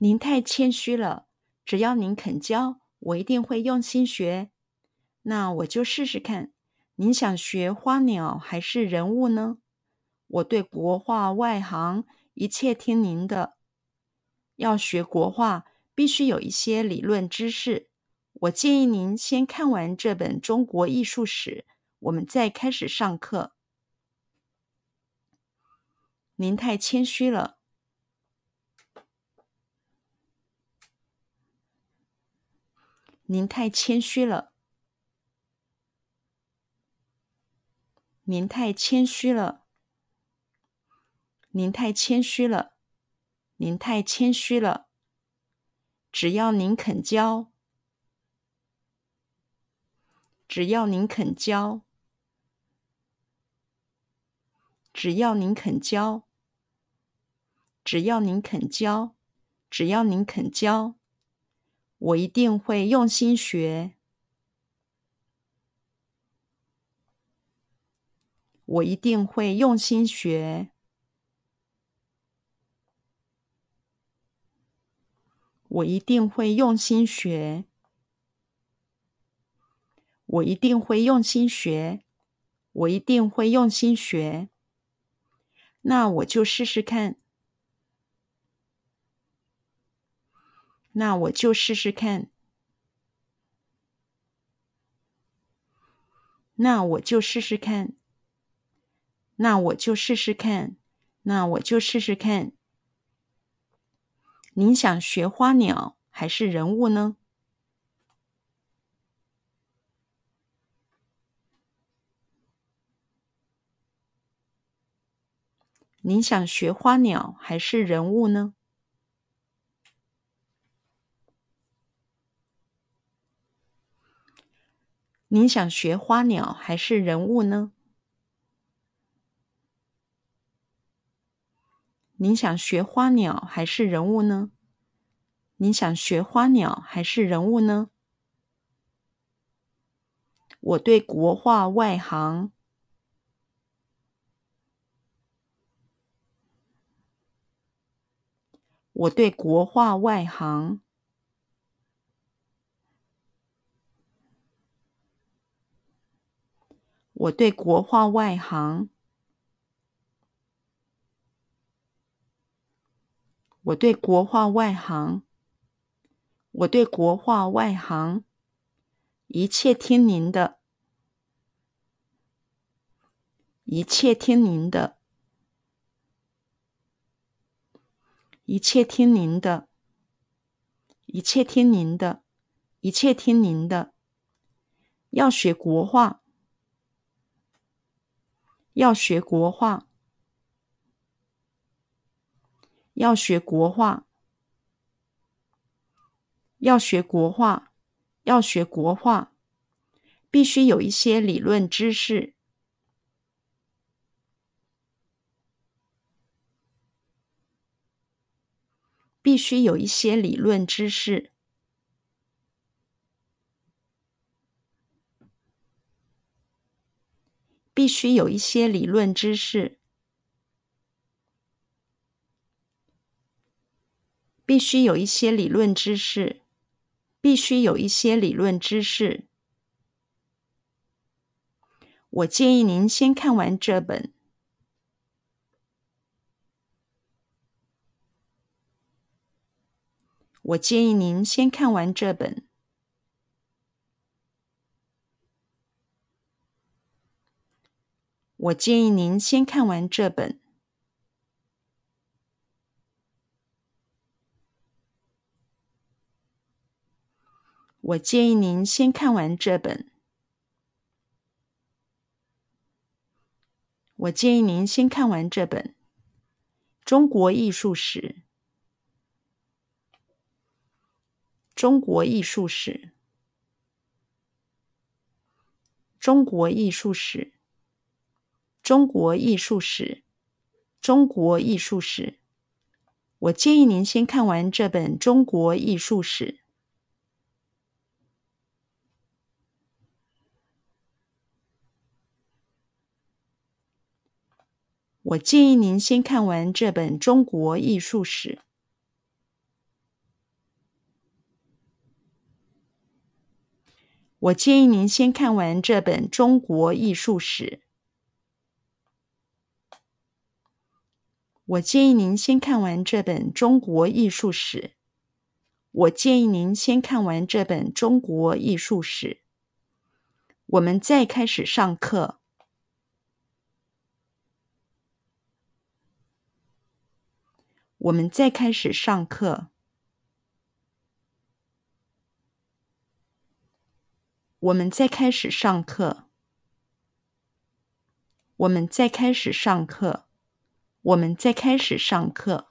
您太谦虚了，只要您肯教，我一定会用心学。那我就试试看。您想学花鸟还是人物呢？我对国画外行，一切听您的。要学国画，必须有一些理论知识。我建议您先看完这本《中国艺术史》，我们再开始上课。您太谦虚了。您太谦虚了。您太谦虚了，您太谦虚了，您太谦虚了。只要您肯教，只要您肯教，只要您肯教，只要您肯教，只要您肯教，我一定会用心学。我一定会用心学。我一定会用心学。我一定会用心学。我一定会用心学。那我就试试看。那我就试试看。那我就试试看。那我就试试看，那我就试试看。您想学花鸟还是人物呢？您想学花鸟还是人物呢？您想学花鸟还是人物呢？您想学花鸟还是人物呢？您想学花鸟还是人物呢？我对国画外行。我对国画外行。我对国画外行。我对国画外行，我对国画外行，一切听您的，一切听您的，一切听您的，一切听您的，一切听您的。要学国画，要学国画。要学国画，要学国画，要学国画，必须有一些理论知识，必须有一些理论知识，必须有一些理论知识。必须有一些理论知识，必须有一些理论知识。我建议您先看完这本。我建议您先看完这本。我建议您先看完这本。我建议您先看完这本。我建议您先看完这本《中国艺术史》。中国艺术史。中国艺术史。中国艺术史。中国艺术史。我建议您先看完这本中国艺术史。我建议您先看完这本中国艺术史。我建议您先看完这本中国艺术史。我建议您先看完这本《中国艺术史》。我建议您先看完这本《中国艺术史》。我们再开始上课。我们再开始上课。我们再开始上课。我们再开始上课。我们再开始上课。